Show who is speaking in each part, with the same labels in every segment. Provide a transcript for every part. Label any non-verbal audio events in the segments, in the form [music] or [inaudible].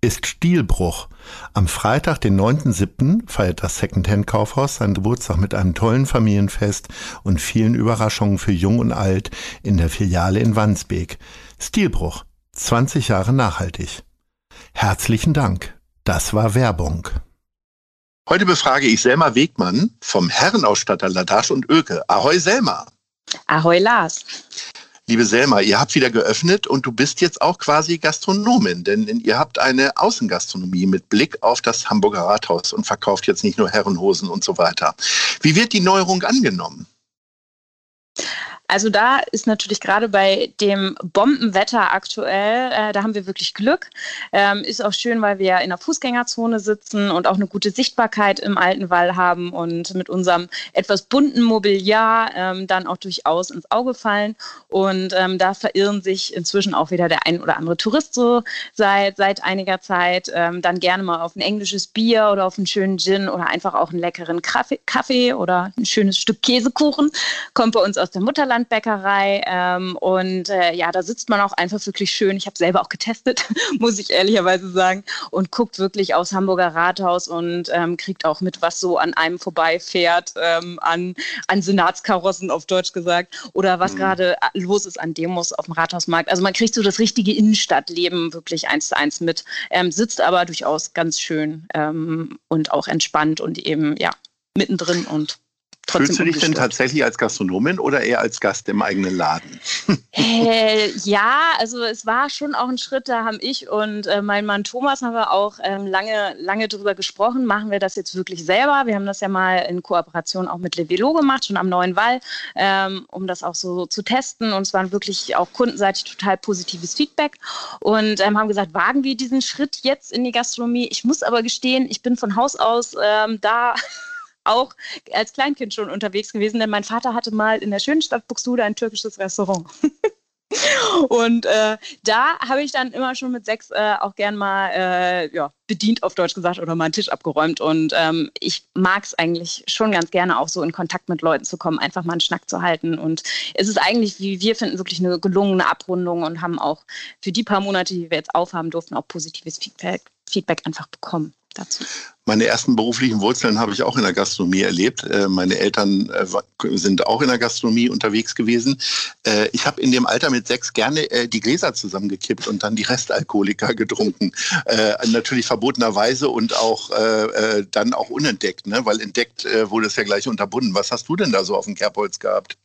Speaker 1: ist Stilbruch. Am Freitag, den 9.7., feiert das Secondhand-Kaufhaus seinen Geburtstag mit einem tollen Familienfest und vielen Überraschungen für Jung und Alt in der Filiale in Wandsbek. Stilbruch. 20 Jahre nachhaltig. Herzlichen Dank. Das war Werbung. Heute befrage ich Selma Wegmann vom Herrenausstatter Ladasch und Oeke. Ahoi Selma.
Speaker 2: Ahoi Lars.
Speaker 1: Liebe Selma, ihr habt wieder geöffnet und du bist jetzt auch quasi Gastronomin, denn ihr habt eine Außengastronomie mit Blick auf das Hamburger Rathaus und verkauft jetzt nicht nur Herrenhosen und so weiter. Wie wird die Neuerung angenommen?
Speaker 2: Also da ist natürlich gerade bei dem Bombenwetter aktuell, äh, da haben wir wirklich Glück. Ähm, ist auch schön, weil wir in der Fußgängerzone sitzen und auch eine gute Sichtbarkeit im alten Wall haben und mit unserem etwas bunten Mobiliar ähm, dann auch durchaus ins Auge fallen. Und ähm, da verirren sich inzwischen auch wieder der ein oder andere Tourist so seit, seit einiger Zeit. Ähm, dann gerne mal auf ein englisches Bier oder auf einen schönen Gin oder einfach auch einen leckeren Kaffee, Kaffee oder ein schönes Stück Käsekuchen. Kommt bei uns aus der Mutterland Landbäckerei. Ähm, und äh, ja, da sitzt man auch einfach wirklich schön. Ich habe selber auch getestet, [laughs] muss ich ehrlicherweise sagen, und guckt wirklich aufs Hamburger Rathaus und ähm, kriegt auch mit, was so an einem vorbeifährt, ähm, an, an Senatskarossen auf Deutsch gesagt, oder was mhm. gerade los ist an Demos auf dem Rathausmarkt. Also man kriegt so das richtige Innenstadtleben wirklich eins zu eins mit, ähm, sitzt aber durchaus ganz schön ähm, und auch entspannt und eben ja mittendrin und
Speaker 1: Fühlst du dich denn tatsächlich als Gastronomin oder eher als Gast im eigenen Laden? [laughs]
Speaker 2: Äh, ja, also es war schon auch ein Schritt, da haben ich und äh, mein Mann Thomas haben wir auch ähm, lange, lange drüber gesprochen, machen wir das jetzt wirklich selber? Wir haben das ja mal in Kooperation auch mit Levelo gemacht, schon am Neuen Wall, ähm, um das auch so zu testen und es war wirklich auch kundenseitig total positives Feedback und ähm, haben gesagt, wagen wir diesen Schritt jetzt in die Gastronomie? Ich muss aber gestehen, ich bin von Haus aus ähm, da [laughs] auch als Kleinkind schon unterwegs gewesen, denn mein Vater hatte mal in der schönen Stadt Buxtehude ein türkisches Restaurant. [laughs] Und äh, da habe ich dann immer schon mit sechs äh, auch gern mal äh, ja, bedient, auf Deutsch gesagt, oder mal einen Tisch abgeräumt. Und ähm, ich mag es eigentlich schon ganz gerne, auch so in Kontakt mit Leuten zu kommen, einfach mal einen Schnack zu halten. Und es ist eigentlich, wie wir finden, wirklich eine gelungene Abrundung und haben auch für die paar Monate, die wir jetzt aufhaben durften, auch positives Feedback, Feedback einfach bekommen dazu.
Speaker 1: Meine ersten beruflichen Wurzeln habe ich auch in der Gastronomie erlebt. Äh, meine Eltern äh, sind auch in der Gastronomie unterwegs gewesen. Äh, ich habe in dem Alter mit sechs gerne die Gläser zusammengekippt und dann die Restalkoholiker getrunken. Natürlich verbotenerweise und auch dann auch unentdeckt, ne? weil entdeckt wurde es ja gleich unterbunden. Was hast du denn da so auf dem Kerbholz gehabt?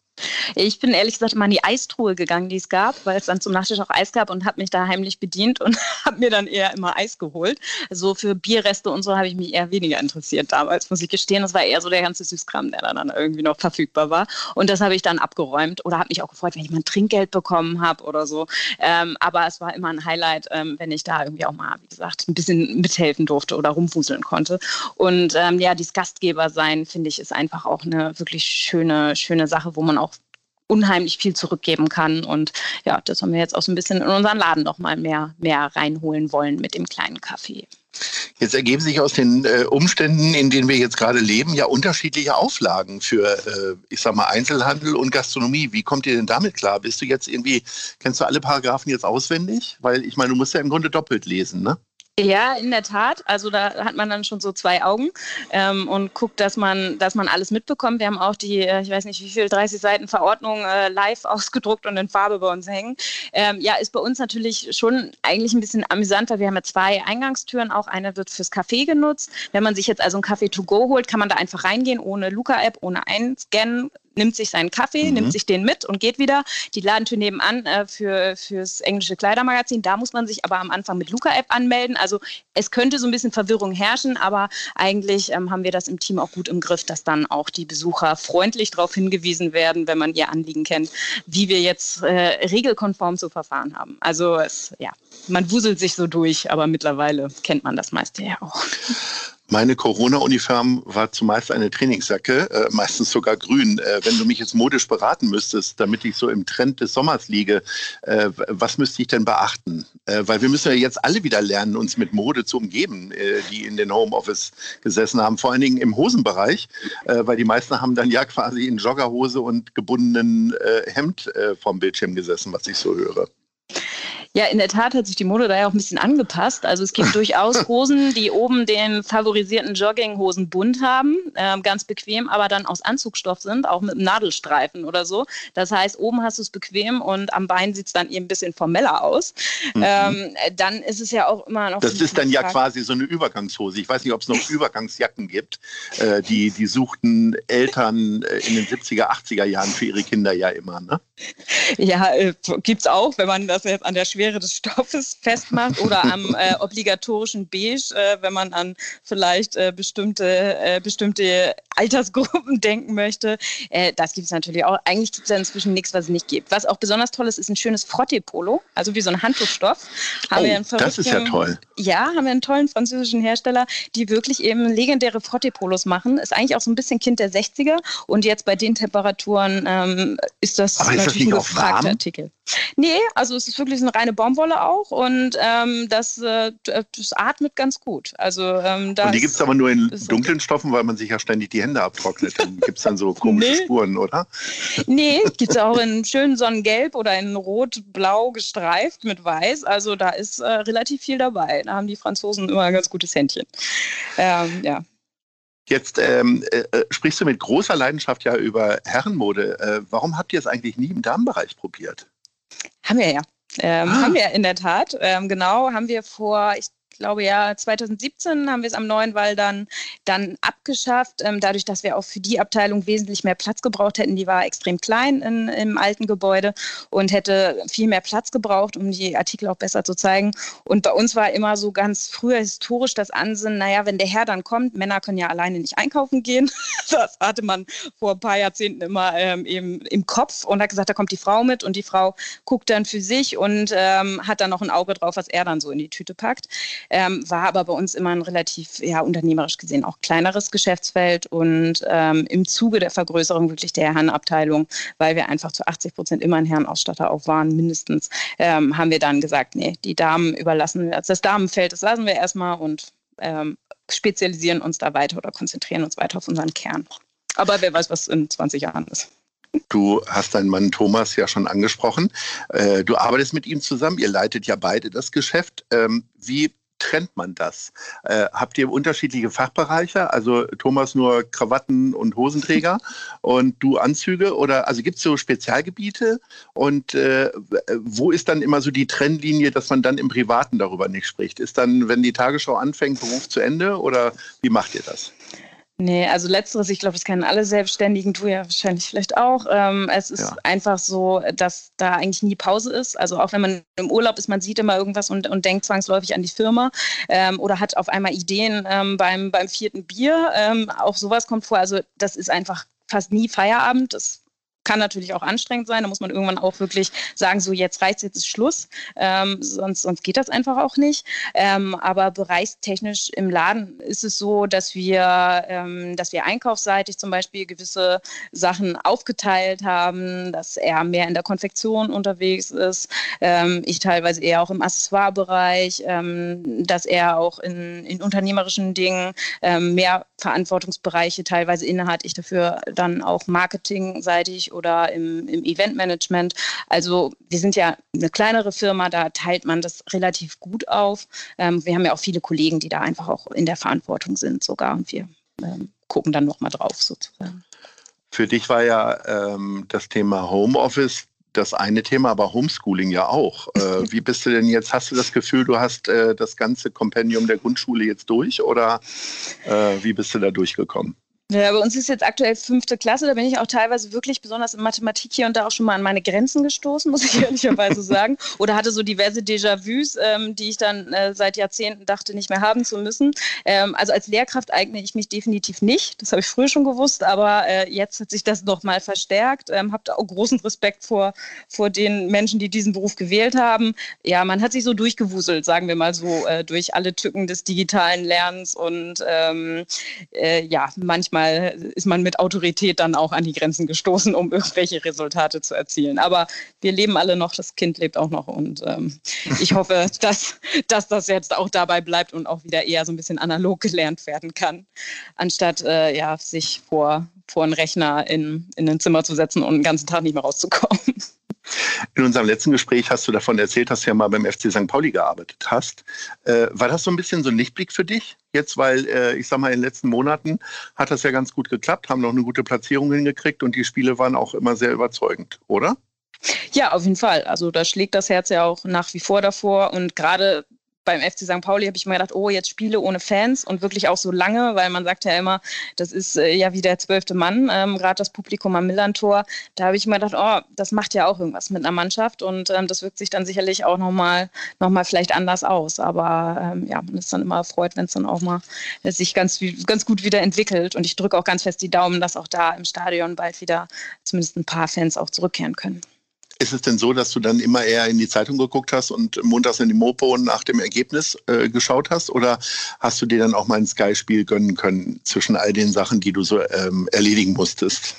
Speaker 2: Ich bin ehrlich gesagt immer in die Eistruhe gegangen, die es gab, weil es dann zum Nachtisch auch Eis gab und habe mich da heimlich bedient und [laughs] habe mir dann eher immer Eis geholt. So für Bierreste und so habe ich mich eher weniger interessiert damals, muss ich gestehen. Das war eher so der ganze Süßkram, der dann irgendwie noch verfügbar war. Und das habe ich dann abgeräumt oder habe mich auch gefreut, wenn ich mal ein Trinkgeld bekommen habe oder so. Ähm, aber es war immer ein Highlight, ähm, wenn ich da irgendwie auch mal, wie gesagt, ein bisschen mithelfen durfte oder rumfuseln konnte. Und ähm, ja, dieses Gastgeber sein, finde ich, ist einfach auch eine wirklich schöne, schöne Sache, wo man auch unheimlich viel zurückgeben kann. Und ja, das haben wir jetzt auch so ein bisschen in unseren Laden noch mal mehr, mehr reinholen wollen mit dem kleinen Kaffee.
Speaker 1: Jetzt ergeben sich aus den äh, Umständen, in denen wir jetzt gerade leben, ja unterschiedliche Auflagen für, äh, ich sag mal, Einzelhandel und Gastronomie. Wie kommt ihr denn damit klar? Bist du jetzt irgendwie, kennst du alle Paragraphen jetzt auswendig? Weil ich meine, du musst ja im Grunde doppelt lesen, ne?
Speaker 2: Ja, in der Tat. Also da hat man dann schon so zwei Augen ähm, und guckt, dass man, dass man alles mitbekommt. Wir haben auch die, äh, ich weiß nicht wie viel, 30 Seiten Verordnung äh, live [laughs] ausgedruckt und in Farbe bei uns hängen. Ähm, ja, ist bei uns natürlich schon eigentlich ein bisschen amüsanter. Wir haben ja zwei Eingangstüren. Auch eine wird fürs Café genutzt. Wenn man sich jetzt also einen Kaffee to go holt, kann man da einfach reingehen, ohne Luca-App, ohne Einscannen nimmt sich seinen Kaffee, mhm. nimmt sich den mit und geht wieder. Die Ladentür nebenan äh, für, fürs englische Kleidermagazin. Da muss man sich aber am Anfang mit Luca-App anmelden. Also es könnte so ein bisschen Verwirrung herrschen, aber eigentlich ähm, haben wir das im Team auch gut im Griff, dass dann auch die Besucher freundlich darauf hingewiesen werden, wenn man ihr Anliegen kennt, wie wir jetzt äh, regelkonform zu verfahren haben. Also es, ja, man wuselt sich so durch, aber mittlerweile kennt man das meiste ja auch.
Speaker 1: Meine Corona-Uniform war zumeist eine Trainingsjacke, äh, meistens sogar grün. Äh, wenn du mich jetzt modisch beraten müsstest, damit ich so im Trend des Sommers liege, äh, was müsste ich denn beachten? Äh, weil wir müssen ja jetzt alle wieder lernen, uns mit Mode zu umgeben, äh, die in den Homeoffice gesessen haben, vor allen Dingen im Hosenbereich, äh, weil die meisten haben dann ja quasi in Joggerhose und gebundenen Hemd vom Bildschirm gesessen, was ich so höre.
Speaker 2: Ja, in der Tat hat sich die Mode da ja auch ein bisschen angepasst. Also es gibt [laughs] durchaus Hosen, die oben den favorisierten Jogginghosen bunt haben, äh, ganz bequem, aber dann aus Anzugstoff sind, auch mit einem Nadelstreifen oder so. Das heißt, oben hast du es bequem und am Bein sieht es dann eben ein bisschen formeller aus. Mhm. Ähm, dann ist es ja auch immer noch.
Speaker 1: Das ist dann ja quasi so eine Übergangshose. Ich weiß nicht, ob es noch [laughs] Übergangsjacken gibt. Äh, die, die suchten Eltern äh, in den 70er, 80er Jahren für ihre Kinder ja immer. Ne?
Speaker 2: Ja, äh, gibt es auch, wenn man das jetzt an der Schwere Schwere des Stoffes [laughs] festmacht oder am äh, obligatorischen Beige, äh, wenn man an vielleicht äh, bestimmte, äh, bestimmte Altersgruppen [laughs] denken möchte. Äh, das gibt es natürlich auch. Eigentlich gibt es ja inzwischen nichts, was es nicht gibt. Was auch besonders toll ist, ist ein schönes Frottee-Polo, also wie so ein Handtuchstoff.
Speaker 1: Haben oh, das ist ja toll.
Speaker 2: Ja, haben wir einen tollen französischen Hersteller, die wirklich eben legendäre Frottee-Polos machen. Ist eigentlich auch so ein bisschen Kind der 60er und jetzt bei den Temperaturen ähm, ist das
Speaker 1: Aber ist natürlich das ein gefragter
Speaker 2: Artikel. Nee, also es ist wirklich eine reine Baumwolle auch und ähm, das, äh, das atmet ganz gut. Also, ähm,
Speaker 1: und die gibt es aber nur in dunklen Stoffen, weil man sich ja ständig die Hände abtrocknet. Dann gibt es dann so komische nee. Spuren, oder?
Speaker 2: Nee, gibt es auch in schönen Sonnengelb oder in rot-blau gestreift mit weiß. Also da ist äh, relativ viel dabei. Da haben die Franzosen immer ein ganz gutes Händchen. Ähm, ja.
Speaker 1: Jetzt ähm, äh, äh, sprichst du mit großer Leidenschaft ja über Herrenmode. Äh, warum habt ihr es eigentlich nie im Damenbereich probiert?
Speaker 2: Haben wir ja. Ähm, ah. Haben wir in der Tat. Ähm, genau, haben wir vor, ich glaube ja, 2017 haben wir es am Neuen Wall dann, dann abgeschafft, ähm, dadurch, dass wir auch für die Abteilung wesentlich mehr Platz gebraucht hätten. Die war extrem klein in, im alten Gebäude und hätte viel mehr Platz gebraucht, um die Artikel auch besser zu zeigen. Und bei uns war immer so ganz früher historisch das Ansinnen, naja, wenn der Herr dann kommt, Männer können ja alleine nicht einkaufen gehen. [laughs] Das hatte man vor ein paar Jahrzehnten immer ähm, eben im Kopf und hat gesagt, da kommt die Frau mit und die Frau guckt dann für sich und ähm, hat dann noch ein Auge drauf, was er dann so in die Tüte packt ähm, war aber bei uns immer ein relativ, ja, unternehmerisch gesehen auch kleineres Geschäftsfeld und ähm, im Zuge der Vergrößerung wirklich der Herrenabteilung, weil wir einfach zu 80 Prozent immer ein Herrenausstatter auch waren, mindestens, ähm, haben wir dann gesagt, nee, die Damen überlassen wir, das Damenfeld, das lassen wir erstmal und ähm, spezialisieren uns da weiter oder konzentrieren uns weiter auf unseren Kern. Aber wer weiß, was in 20 Jahren ist.
Speaker 1: Du hast deinen Mann Thomas ja schon angesprochen. Äh, du arbeitest mit ihm zusammen. Ihr leitet ja beide das Geschäft. Ähm, wie trennt man das? Äh, habt ihr unterschiedliche Fachbereiche? Also Thomas nur Krawatten und Hosenträger [laughs] und du Anzüge? Oder also gibt es so Spezialgebiete? Und äh, wo ist dann immer so die Trennlinie, dass man dann im Privaten darüber nicht spricht? Ist dann, wenn die Tagesschau anfängt, Beruf zu Ende oder wie macht ihr das?
Speaker 2: Nee, also letzteres, ich glaube, das kennen alle Selbstständigen, du ja wahrscheinlich vielleicht auch. Ähm, es ist ja. einfach so, dass da eigentlich nie Pause ist. Also auch wenn man im Urlaub ist, man sieht immer irgendwas und, und denkt zwangsläufig an die Firma ähm, oder hat auf einmal Ideen ähm, beim, beim vierten Bier. Ähm, auch sowas kommt vor. Also das ist einfach fast nie Feierabend. Das kann natürlich auch anstrengend sein. Da muss man irgendwann auch wirklich sagen, so jetzt reicht jetzt ist Schluss. Ähm, sonst, sonst geht das einfach auch nicht. Ähm, aber bereichstechnisch im Laden ist es so, dass wir, ähm, dass wir einkaufsseitig zum Beispiel gewisse Sachen aufgeteilt haben, dass er mehr in der Konfektion unterwegs ist, ähm, ich teilweise eher auch im Accessoire-Bereich, ähm, dass er auch in, in unternehmerischen Dingen ähm, mehr Verantwortungsbereiche teilweise innehat. Ich dafür dann auch marketingseitig oder im, im Eventmanagement. Also wir sind ja eine kleinere Firma, da teilt man das relativ gut auf. Ähm, wir haben ja auch viele Kollegen, die da einfach auch in der Verantwortung sind sogar und wir ähm, gucken dann nochmal drauf sozusagen.
Speaker 1: Für dich war ja ähm, das Thema Homeoffice das eine Thema, aber Homeschooling ja auch. Äh, [laughs] wie bist du denn jetzt? Hast du das Gefühl, du hast äh, das ganze Kompendium der Grundschule jetzt durch oder äh, wie bist du da durchgekommen?
Speaker 2: Ja, bei uns ist jetzt aktuell fünfte Klasse. Da bin ich auch teilweise wirklich besonders in Mathematik hier und da auch schon mal an meine Grenzen gestoßen, muss ich [laughs] ehrlicherweise sagen. Oder hatte so diverse Déjà-vus, ähm, die ich dann äh, seit Jahrzehnten dachte, nicht mehr haben zu müssen. Ähm, also als Lehrkraft eigne ich mich definitiv nicht. Das habe ich früher schon gewusst, aber äh, jetzt hat sich das noch mal verstärkt. Ähm, Habt auch großen Respekt vor, vor den Menschen, die diesen Beruf gewählt haben. Ja, man hat sich so durchgewuselt, sagen wir mal so, äh, durch alle Tücken des digitalen Lernens und ähm, äh, ja, manchmal manchmal ist man mit Autorität dann auch an die Grenzen gestoßen, um irgendwelche Resultate zu erzielen. Aber wir leben alle noch, das Kind lebt auch noch und ähm, ich [laughs] hoffe, dass, dass das jetzt auch dabei bleibt und auch wieder eher so ein bisschen analog gelernt werden kann, anstatt äh, ja, sich vor, vor einen Rechner in, in ein Zimmer zu setzen und den ganzen Tag nicht mehr rauszukommen.
Speaker 1: In unserem letzten Gespräch hast du davon erzählt, dass du ja mal beim FC St. Pauli gearbeitet hast. Äh, war das so ein bisschen so ein Lichtblick für dich? Jetzt, weil äh, ich sag mal, in den letzten Monaten hat das ja ganz gut geklappt, haben noch eine gute Platzierung hingekriegt und die Spiele waren auch immer sehr überzeugend, oder?
Speaker 2: Ja, auf jeden Fall. Also da schlägt das Herz ja auch nach wie vor davor und gerade beim FC St. Pauli habe ich mir gedacht, oh, jetzt Spiele ohne Fans und wirklich auch so lange, weil man sagt ja immer, das ist äh, ja wie der zwölfte Mann, ähm, gerade das Publikum am Millantor. Da habe ich mir gedacht, oh, das macht ja auch irgendwas mit einer Mannschaft und ähm, das wirkt sich dann sicherlich auch nochmal noch mal vielleicht anders aus. Aber ähm, ja, man ist dann immer erfreut, wenn es dann auch mal sich ganz, ganz gut wieder entwickelt. Und ich drücke auch ganz fest die Daumen, dass auch da im Stadion bald wieder zumindest ein paar Fans auch zurückkehren können.
Speaker 1: Ist es denn so, dass du dann immer eher in die Zeitung geguckt hast und montags in die Mopo nach dem Ergebnis äh, geschaut hast? Oder hast du dir dann auch mal ein Sky-Spiel gönnen können zwischen all den Sachen, die du so ähm, erledigen musstest?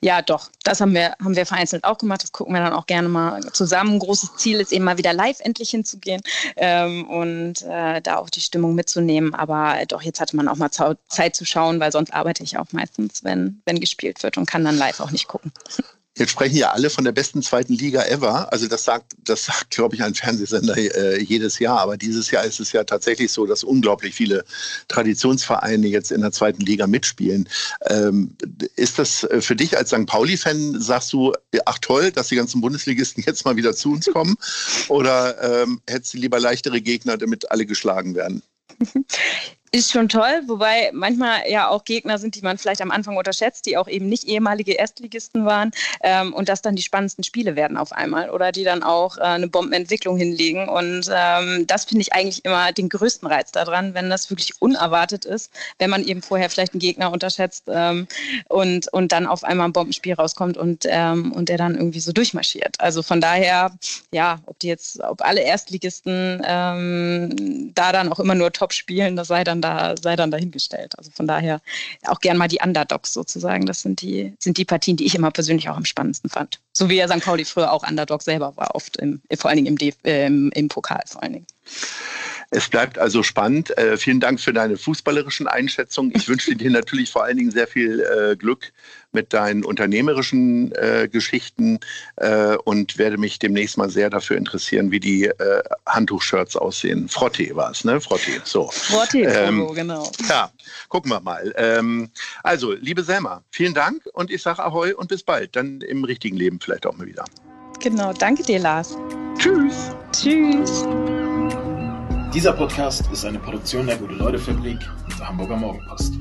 Speaker 2: Ja, doch. Das haben wir, haben wir vereinzelt auch gemacht. Das gucken wir dann auch gerne mal zusammen. Großes Ziel ist eben mal wieder live endlich hinzugehen ähm, und äh, da auch die Stimmung mitzunehmen. Aber äh, doch, jetzt hatte man auch mal Zeit zu schauen, weil sonst arbeite ich auch meistens, wenn, wenn gespielt wird und kann dann live auch nicht gucken.
Speaker 1: Jetzt sprechen ja alle von der besten zweiten Liga ever. Also das sagt, das sagt, glaube ich, ein Fernsehsender äh, jedes Jahr. Aber dieses Jahr ist es ja tatsächlich so, dass unglaublich viele Traditionsvereine jetzt in der zweiten Liga mitspielen. Ähm, ist das äh, für dich als St. Pauli-Fan, sagst du, ach toll, dass die ganzen Bundesligisten jetzt mal wieder zu uns kommen? Oder ähm, hättest du lieber leichtere Gegner, damit alle geschlagen werden? [laughs]
Speaker 2: ist schon toll, wobei manchmal ja auch Gegner sind, die man vielleicht am Anfang unterschätzt, die auch eben nicht ehemalige Erstligisten waren ähm, und das dann die spannendsten Spiele werden auf einmal oder die dann auch äh, eine Bombenentwicklung hinlegen. Und ähm, das finde ich eigentlich immer den größten Reiz daran, wenn das wirklich unerwartet ist, wenn man eben vorher vielleicht einen Gegner unterschätzt ähm, und, und dann auf einmal ein Bombenspiel rauskommt und, ähm, und der dann irgendwie so durchmarschiert. Also von daher, ja, ob die jetzt, ob alle Erstligisten ähm, da dann auch immer nur top spielen, das sei dann da, sei dann dahingestellt. Also von daher auch gern mal die Underdogs sozusagen. Das sind die, sind die Partien, die ich immer persönlich auch am spannendsten fand. So wie ja St. Pauli früher auch Underdog selber war, oft im, vor allen Dingen im, äh, im Pokal vor allen Dingen.
Speaker 1: Es bleibt also spannend. Äh, vielen Dank für deine fußballerischen Einschätzungen. Ich wünsche dir natürlich vor allen Dingen sehr viel äh, Glück mit deinen unternehmerischen äh, Geschichten äh, und werde mich demnächst mal sehr dafür interessieren, wie die äh, Handtuchshirts aussehen. Frotte war es, ne? Frotte. So.
Speaker 2: Frotte, ähm, genau.
Speaker 1: Ja, gucken wir mal. Ähm, also, liebe Selma, vielen Dank und ich sage Ahoi und bis bald. Dann im richtigen Leben vielleicht auch mal wieder.
Speaker 2: Genau, danke dir, Lars.
Speaker 1: Tschüss.
Speaker 2: Tschüss.
Speaker 3: Dieser Podcast ist eine Produktion der Gute-Leute-Fabrik und der Hamburger Morgenpost.